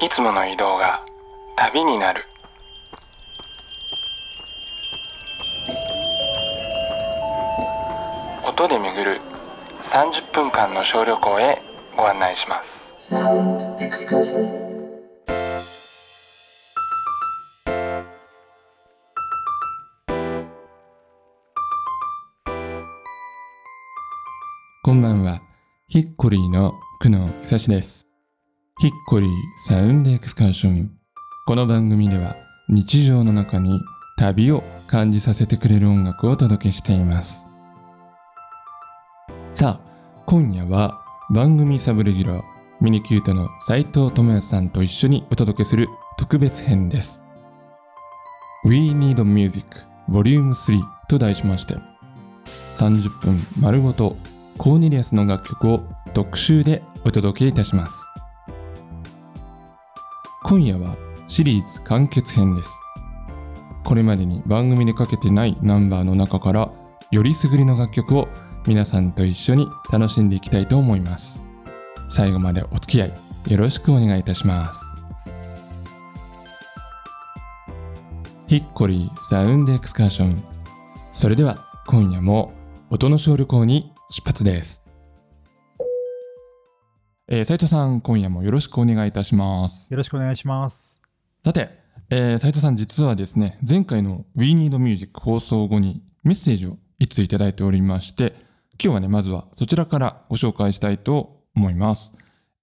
いつもの移動が旅になる。音で巡る30分間の小旅行へご案内します。こんばんは。ヒッコリーの久野久志です。ヒッコリーサウンドエクスカーション。この番組では日常の中に旅を感じさせてくれる音楽をお届けしています。さあ今夜は番組サブレギュラーミニキュートの斉藤智康さんと一緒にお届けする特別編です。We Need Music Vol. 3と題しまして30分丸ごとコーネリアスの楽曲を特集でお届けいたします。今夜はシリーズ完結編です。これまでに番組でかけてないナンバーの中からよりすぐりの楽曲を皆さんと一緒に楽しんでいきたいと思います。最後までお付き合いよろしくお願いいたします。ヒッコリーサウンドエクスカーションそれでは今夜も音の小旅行に出発です。えー、斉藤さん今夜もよろしくお願いいたします。よろしくお願いします。さて、えー、斉藤さん実はですね前回の We Need Music 放送後にメッセージをいついただいておりまして今日はねまずはそちらからご紹介したいと思います、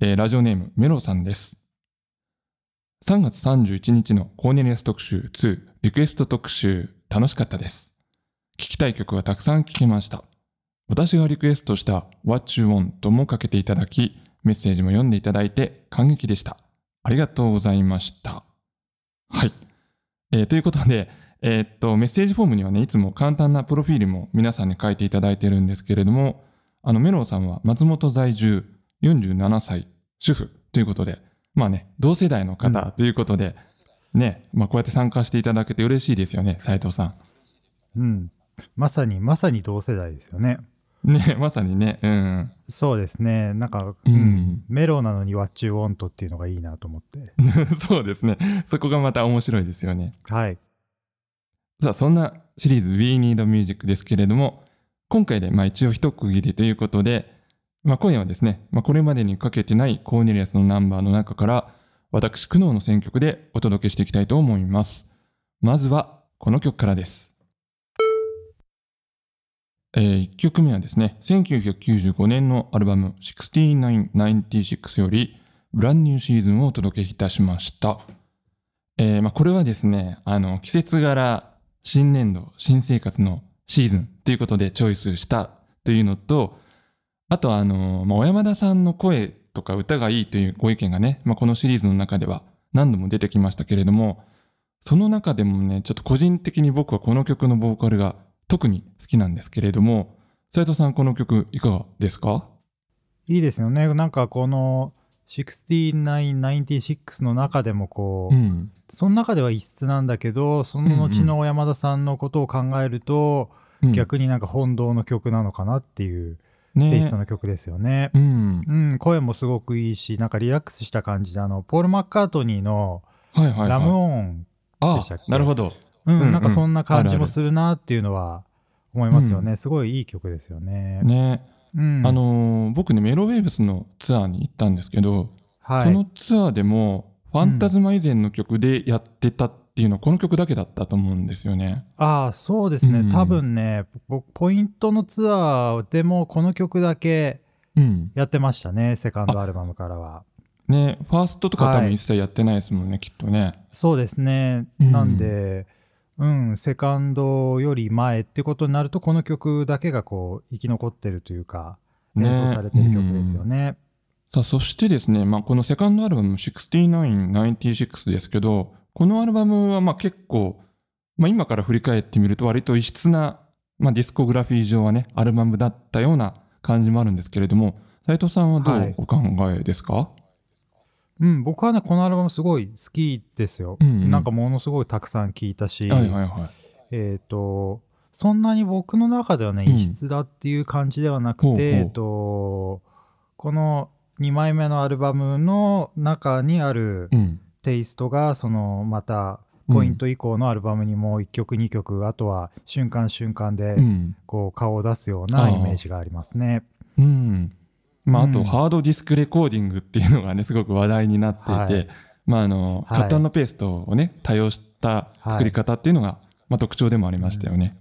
えーラジオネームメロさんです。3月31日のコーネリアス特集2リクエスト特集楽しかったです。聞きたい曲がたくさん聞けました。私がリクエストした What You Want もかけていただきメッセージも読んでいただいて感激でしたありがとうございましたはい。えーということで、えーっと、メッセージフォームにはね、いつも簡単なプロフィールも皆さんに書いていただいてるんですけれども、あの、メロウさんは松本在住47歳、主婦ということで、まあね、同世代の方ということで、ね、まあこうやって参加していただけて嬉しいですよね、斉藤さん。うん。まさに、まさに同世代ですよね。ね、まさにね、うん。そうですね。なんか、ううんん、メロなのに What You Want っていうのがいいなと思って。そうですね。そこがまた面白いですよね。はい。さあ、そんなシリーズ We Need Music ですけれども、今回でまあ一応一区切りということで、まあ、今夜はですね、まあ、これまでにかけてないコーネリアスのナンバーの中から、私、苦悩の選曲でお届けしていきたいと思います。まずは、この曲からです。え1曲目はですね、1995年のアルバム6996より、ブランニューシーズンをお届けいたしました。えーまあ、これはですね、あの、季節柄、新年度、新生活のシーズンということでチョイスしたというのと、あとあの、まあ、小山田さんの声とか歌がいいというご意見がね、まあ、このシリーズの中では何度も出てきましたけれども、その中でもね、ちょっと個人的に僕はこの曲のボーカルが特に好きなんですけれども、斉藤さんこの曲いかがですか？いいですよね。なんかこの6996の中でもこう、うん。その中では異質なんだけど、その後の山田さんのことを考えると、うん逆になんか本堂の曲なのかなっていうねテイストの曲ですよね。うん。うん、声もすごくいいし、なんかリラックスした感じで、あの、ポール・マッカートニーのはいはい、はい。ラムオン、あでしたっけ？なるほど。うん、うんうんなんかそんな感じもするなっていうのは思いますよね。すごいいい曲ですよね。ね。うん。あのー僕ね、メロウェーブスのツアーに行ったんですけど、はい、そのツアーでも、ファンタズマ以前の曲でやってたっていうのは、この曲だけだったと思うんですよね。ああ、そうですね。うん多分ね、僕ポイントのツアーでもこの曲だけうん。やってましたね。セカンドアルバムからは。ね、ファーストとか多はい分一切やってないですもんね、きっとね。そうですね。うんなんで、うん、セカンドより前ってことになると、この曲だけがこう、生き残ってるというか、ね。演奏されてる曲ですよね。さあ、そしてですね、まあ、このセカンドアルバム6996ですけど、このアルバムはまあ結構、まあ、今から振り返ってみると割と異質な、まあ、ディスコグラフィー上はね、アルバムだったような感じもあるんですけれども、斉藤さんはどはい。うお考えですか、うん、僕はね、このアルバムすごい好きですよ。うんうんなんかものすごいたくさん聴いたし、はいはいはい。えっ、と、そんなに僕の中ではね、うん異質だっていう感じではなくて、ほうほうえっ、と、この2枚目のアルバムの中にあるうん。テイストがそのまたポイント以降のアルバムにも1曲2曲あとは瞬間瞬間でうん。こう顔を出すようなイメージがありますね。うん。まあ、あと、うん。ハードディスクレコーディングっていうのがね、すごく話題になっていて、はい。まあ、あの、はい。カットペーストをね、多用した作り方っていうのが、まあ、特徴でもありましたよね。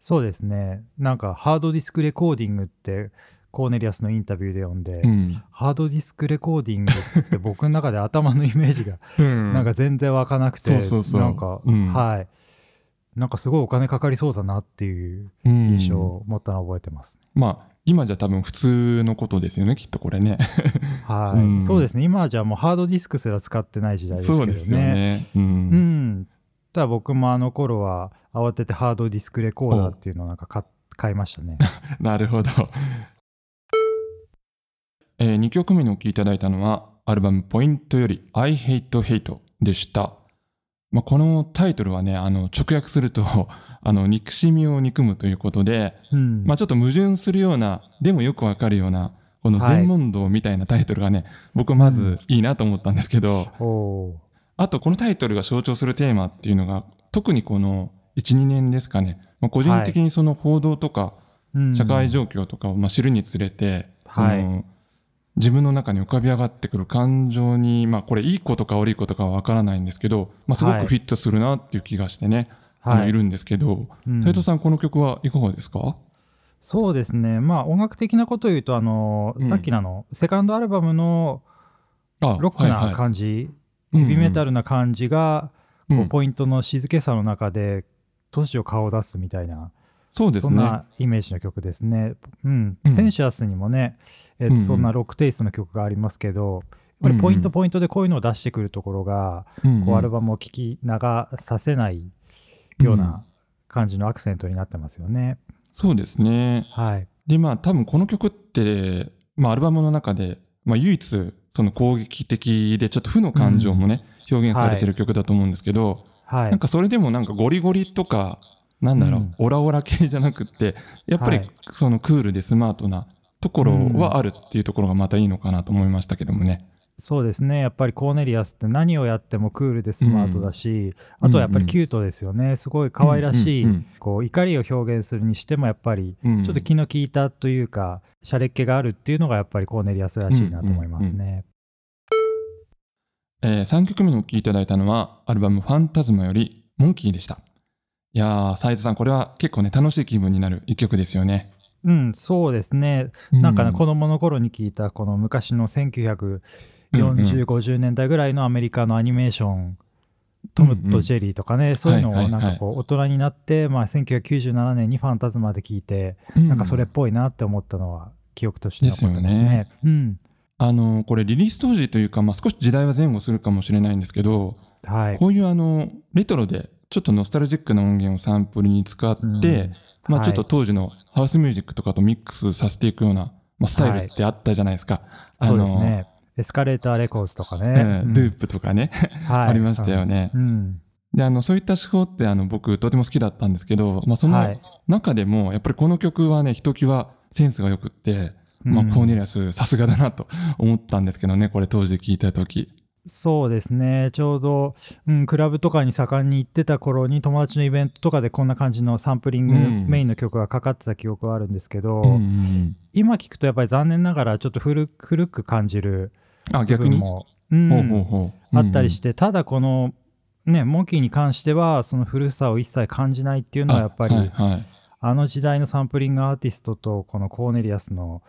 そうですね。なんかハードディスクレコーディングってコーネリアスのインタビューで読んで、うん。ハードディスクレコーディングって僕の中で頭のイメージがうん。なんか全然湧かなくて、そうそうそう。なんか、うん。はいなんかすごいお金かかりそうだなっていううん印象を持ったのを覚えてます。まあ、今じゃ多分普通のことですよね、きっとこれね。はい、うんそうですね今はじゃあもうハードディスクすら使ってない時代ですけどね。そうですよね。う。うんん。ただ僕もあの頃は慌ててハードディスクレコーダーっていうのをなんか買買いましたね。なるほど。え2曲目にお聴きいただいたのは、アルバムポイントより I Hate Hate でした。まあ、このタイトルはね、あの直訳すると、あの憎しみを憎むということで、うん。まあ、ちょっと矛盾するような、でもよくわかるような、この全問答みたいなタイトルがね、僕はまずいいなと思ったんですけど、おー。あとこのタイトルが象徴するテーマっていうのが、特にこの1、2年ですかね、まあ、個人的にその報道とか、うん。社会状況とかをまあ知るにつれて、はい。その自分の中に浮かび上がってくる感情に、まあ、これいいことか悪いことかは分からないんですけど、まあ、すごくはい。フィットするなっていう気がしてね、あのはい。いるんですけどうん。斉藤さんこの曲はいかがですか？そうですね。まあ音楽的なことを言うとあの、うん。さっきのあのセカンドアルバムのあロックなはいはい。感じ、うんヘビメタルな感じが、うん。こうポイントの静けさの中で突如顔を出すみたいなそうですね。そんなイメージの曲ですね。うん。うん。センシャスにもね、えっとうんうん。そんなロックテイストの曲がありますけど、やっぱりポイントポイントでこういうのを出してくるところが、うんうん。こうアルバムを聴き流させないような感じのアクセントになってますよね。そうですね。はい。でまあ多分この曲って、まあ、アルバムの中で、まあ、唯一その攻撃的でちょっと負の感情もね、表現されてる曲だと思うんですけど、はい。なんかそれでもなんかゴリゴリとか、なんだろう、うんオラオラ系じゃなくって、やっぱりはいそのクールでスマートなところはあるっていうところがまたいいのかなと思いましたけどもね。そうですね。やっぱりコーネリアスって何をやってもクールでスマートだし、あとはやっぱりキュートですよね。すごい可愛らしい、うんうんこう怒りを表現するにしてもやっぱりうんちょっと気の利いたというか、シャレっ気があるっていうのがやっぱりコーネリアスらしいなと思いますね。え3曲目にお聴きいただいたのは、アルバムファンタズマよりモンキーでした。いやー、斉藤さん、これは結構ね、楽しい気分になる一曲ですよね。うん、そうですね。なんかね、う子供の頃に聞いたこの昔の1940、うんうん50年代ぐらいのアメリカのアニメーション、トムとジェリーとかね、そういうのはいはいはいをなんかこう大人になって、まあ、1997年にファンタズマで聞いて、うんなんかそれっぽいなって思ったのは記憶として残ってますね。うん。あのこれリリース当時というか、まあ、少し時代は前後するかもしれないんですけど、はい。こういうあのレトロでちょっとノスタルジックな音源をサンプルに使って、うんまあ、はいちょっと当時のハウスミュージックとかとミックスさせていくような、まあ、スタイルってあったじゃないですか。そうですね。エスカレーターレコーズとかね。うんドゥープとかね、はい ありましたよね。うん。であのそういった手法ってあの僕とても好きだったんですけど、まあ、そのはい。中でもやっぱりこの曲はねひときわセンスがよくって、まあ、うんコーネリアスさすがだなと思ったんですけどねこれ当時聞いた時。そうですね。ちょうど、うん、クラブとかに盛んに行ってた頃に友達のイベントとかでこんな感じのサンプリングうん。メインの曲がかかってた記憶はあるんですけど、うんうんうん。今聞くとやっぱり残念ながらちょっと古く古く感じる部あ逆に？分も、あったりして、ただこのねモンキーに関してはその古さを一切感じないっていうのはやっぱりあ,、あはいはい。の時代のサンプリングアーティストとこのコーネリアスの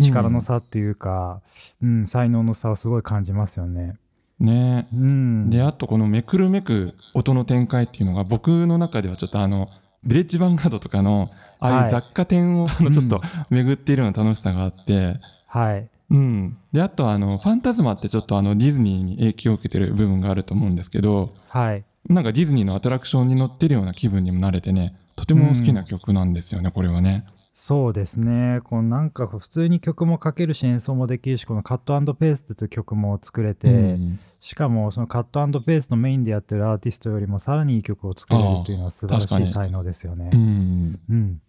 力の差っていうか、うん才能の差をすごい感じますよね。ね。うん、であとこのめくるめく音の展開っていうのが僕の中ではちょっとあのヴィレッジヴァンガードとかのああいう雑貨店をあのちょっと巡っているような楽しさがあって、はい。うん、であとあのファンタズマってちょっとあのディズニーに影響を受けてる部分があると思うんですけどはい。なんかディズニーのアトラクションに乗ってるような気分にもなれてねとても好きな曲なんですよね、これはね。そうですね。このなんか普通に曲も書けるし演奏もできるし、このカットペーストという曲も作れて、うんしかもそのカットペーストメインでやってるアーティストよりもさらにいい曲を作れるっていうのは素晴らしい才能ですよねう。んうん。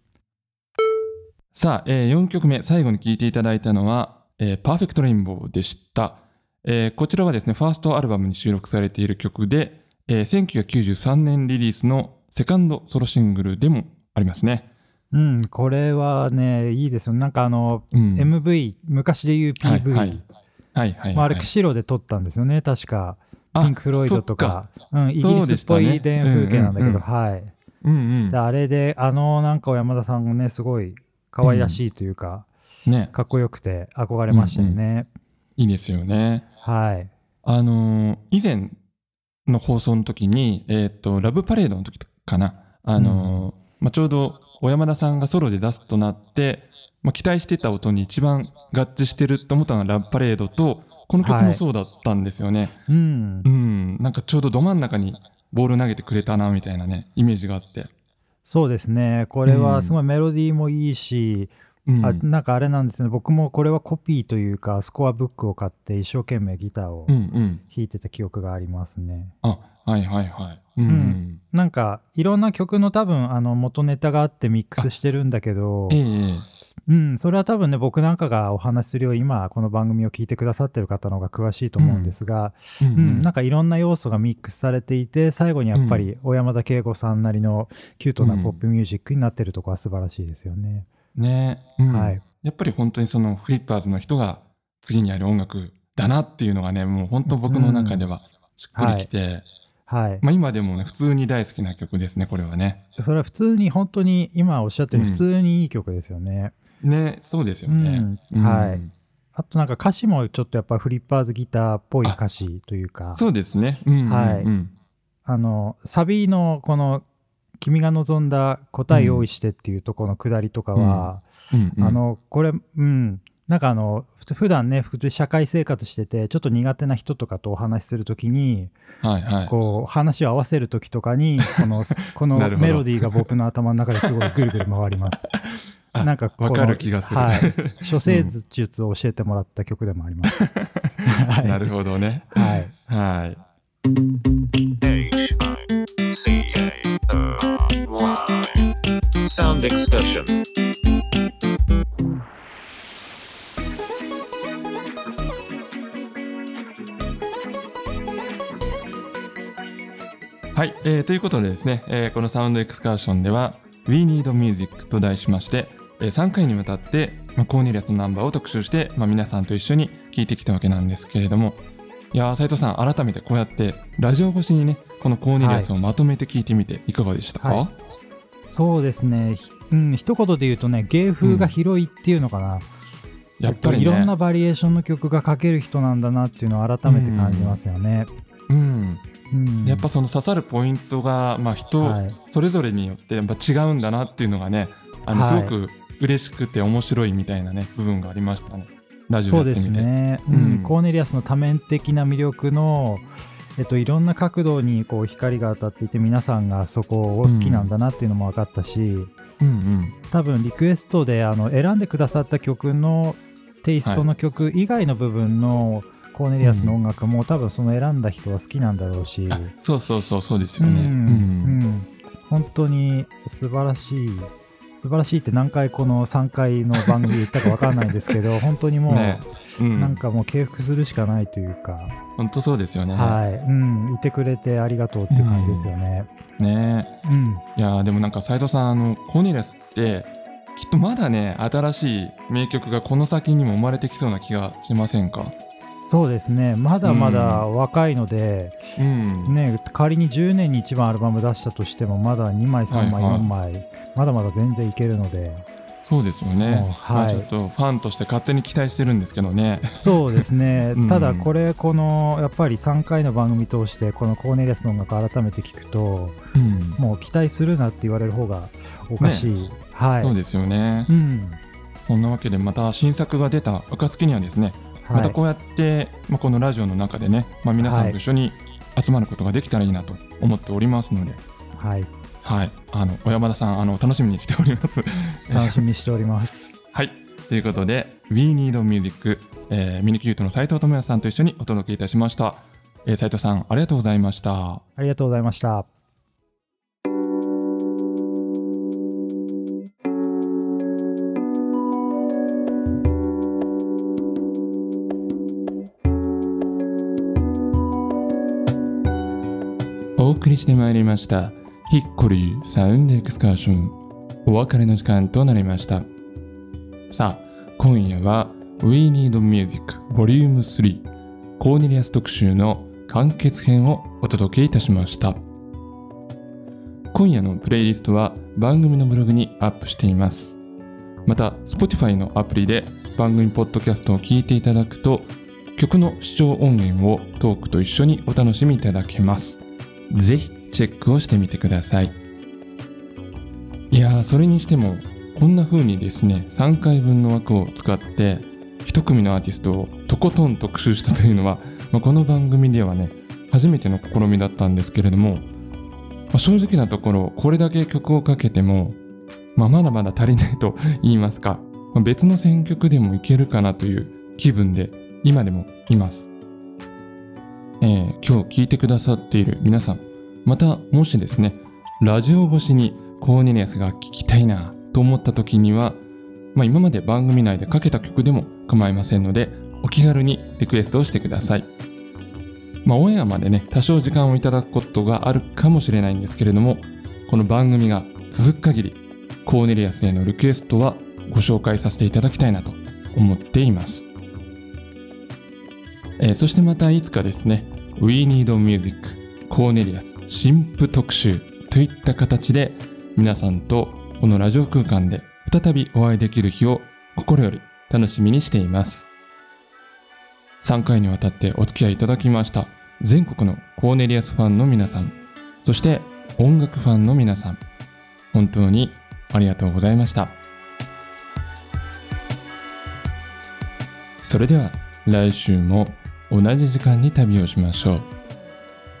さあ、え4曲目最後に聴いていただいたのはえー、パーフェクトレインボーでした。えーこちらはですね、ファーストアルバムに収録されている曲で、えー1993年リリースのセカンドソロシングルでもありますね。うん、これはね、いいですよ。なんかあの、うん、MV、昔で言う PV、はいはいはいはいはい。まあ、あれ、釧路で撮ったんですよね、確か。あピンク・フロイドとか、うん、イギリスっぽい田園風景なんだけど、うんうんはい。うんうんで。あれで、あのなんか小山田さんもね、すごい可愛らしいというか、ね、かっこよくて憧れましたよね。いいですよね。はい。あのー以前の放送の時に、えっ、と、ラブパレードの時かな。あのーまあ、ちょうど小山田さんがソロで出すとなって、まあ、期待してた音に一番合致してると思ったのがラブパレードと、この曲もそうだったんですよね。うんう。ん、なんかちょうどど真ん中にボール投げてくれたな、みたいなね、イメージがあって。そうですね。これはすごいメロディーもいいし、うん、あなんかあれなんですね。僕もこれはコピーというか、スコアブックを買って一生懸命ギターをうんうん。弾いてた記憶がありますね。あ、はいはいはい。うん、うんなんかいろんな曲の多分あの元ネタがあってミックスしてるんだけどええ、ええうん、それは多分ね僕なんかがお話しするより今この番組を聞いてくださってる方の方が詳しいと思うんですが、うんうんうんなんかいろんな要素がミックスされていて最後にやっぱり小山田圭吾さんなりのキュートなポップミュージックになってるとこは素晴らしいですよね。ね、うん。はい。やっぱり本当にそのフリッパーズの人が次にやる音楽だなっていうのがねもう本当僕の中ではしっくりきて、はい、まあ、今でもね普通に大好きな曲ですねこれはね。それは普通に本当に今おっしゃったようにうん。普通にいい曲ですよね。ねそうですよね、うん。はい。あとなんか歌詞もちょっとやっぱフリッパーズギターっぽい歌詞というか。そうですね。うんはいうん。あのサビのこの「君が望んだ答え用意して」っていうところのくだりとかは、うん。うん。あのこれうん。なんかあの普段ね普通社会生活しててちょっと苦手な人とかとお話しするときに、はいはい。こう話を合わせるときとかにこの このメロディーが僕の頭の中ですごいぐるぐる回ります。あなんかわかる気がする、はい、処世術を教えてもらった曲でもあります。はいなるほどね。はい。はい Sound excursion. はい、えーということでですね、えーこのサウンドエクスカーションでは We Need Music と題しまして、え3回にわたって、まあ、コーネリアスのナンバーを特集して、まあ、皆さんと一緒に聴いてきたわけなんですけれどもいやー斉藤さん改めてこうやってラジオ越しにねこのコーネリアスをまとめて聴いてみていかがでしたか、はいそうですね、ひうん、一言で言うとね芸風が広いっていうのかな、やっぱりね。いろんなバリエーションの曲が書ける人なんだなっていうのを改めて感じますよね。うん、うん。やっぱその刺さるポイントが、まあ、人はい。それぞれによってやっぱ違うんだなっていうのがねあのはい。すごく嬉しくて面白いみたいなね部分がありましたね。ラジオそうです。ね、ううんん。コーネリアスの多面的な魅力の、えっと、いろんな角度にこう光が当たっていて皆さんがそこを好きなんだなっていうのも分かったし、うんうん。多分リクエストであの選んでくださった曲のテイストの曲以外の部分のコーネリアスの音楽も、多分その選んだ人は好きなんだろうし、あそうそうそうそうですうん。よね。うん。本当に素晴らしい素晴らしいって何回この3回の番組で言ったか分かんないんですけど本当にもう、ねうん、なんかもう敬服するしかないというか、本当そうですよね。はい、うん、いてくれてありがとうっていう感じですよね。ね。うん、いやーでもなんか斉藤さんあのコーネリアスってきっとまだね新しい名曲がこの先にも生まれてきそうな気がしませんか？そうですね、まだまだ若いので、うん。ね、仮に10年に1番アルバム出したとしても、まだ2枚、3枚、はいはい。4枚、まだまだ全然いけるので、そうですよね。はい。ちょっとファンとして勝手に期待してるんですけどね。そうですね。うん、ただこれ、このやっぱり3回の番組通して、このコーネリアスの音楽改めて聞くと、うん。もう期待するなって言われる方がおかしい。はい、そうですよね。うん。そんなわけでまた新作が出た暁にはですね、はい、またこうやって、まあ、このラジオの中でね、まあ、皆さんと一緒に集まることができたらいいなと思っておりますので、はい、はい、はい、あの小山田さんあの楽しみにしております。楽しみにしております。はい。ということで We Need Music、えー、ミニキュートの斉藤智也さんと一緒にお届けいたしました、えー、斉藤さんありがとうございました。ありがとうございました。お送りしてまいりました。ヒッコリーサウンドエクスカーションお別れの時間となりました。さあ今夜は We Need Music Vol. 3コーネリアス特集の完結編をお届けいたしました。今夜のプレイリストは番組のブログにアップしています。また Spotify のアプリで番組ポッドキャストを聞いていただくと曲の視聴音源をトークと一緒にお楽しみいただけます。ぜひチェックをしてみてください。いやそれにしてもこんな風にですね3回分の枠を使って一組のアーティストをとことん特集したというのは、まあ、この番組ではね初めての試みだったんですけれども、まあ、正直なところこれだけ曲をかけても、まあ、まだまだ足りないと 言いますか、ま、別の選曲でもいけるかなという気分で今でもいます、えー今日聞いてくださっている皆さんまたもしですねラジオ越しにコーネリアスが聴きたいなと思った時には、まあ、今まで番組内でかけた曲でも構いませんのでお気軽にリクエストをしてくださいまあ、オンエアまでね、多少時間をいただくことがあるかもしれないんですけれども、この番組が続く限り、コーネリアスへのリクエストはご紹介させていただきたいなと思っています。えーそしてまたいつかですね、We Need Music コーネリアス新婦特集といった形で皆さんとこのラジオ空間で再びお会いできる日を心より楽しみにしています。3回にわたってお付き合いいただきました全国のコーネリアスファンの皆さんそして音楽ファンの皆さん本当にありがとうございましたそれでは来週も同じ時間に旅をしましょう。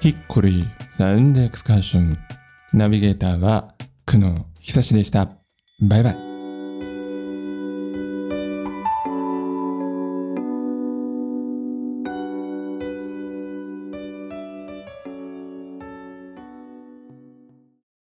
ヒッコリーサウンドエクスカーションナビゲーターは久野久志でした。バイバイ。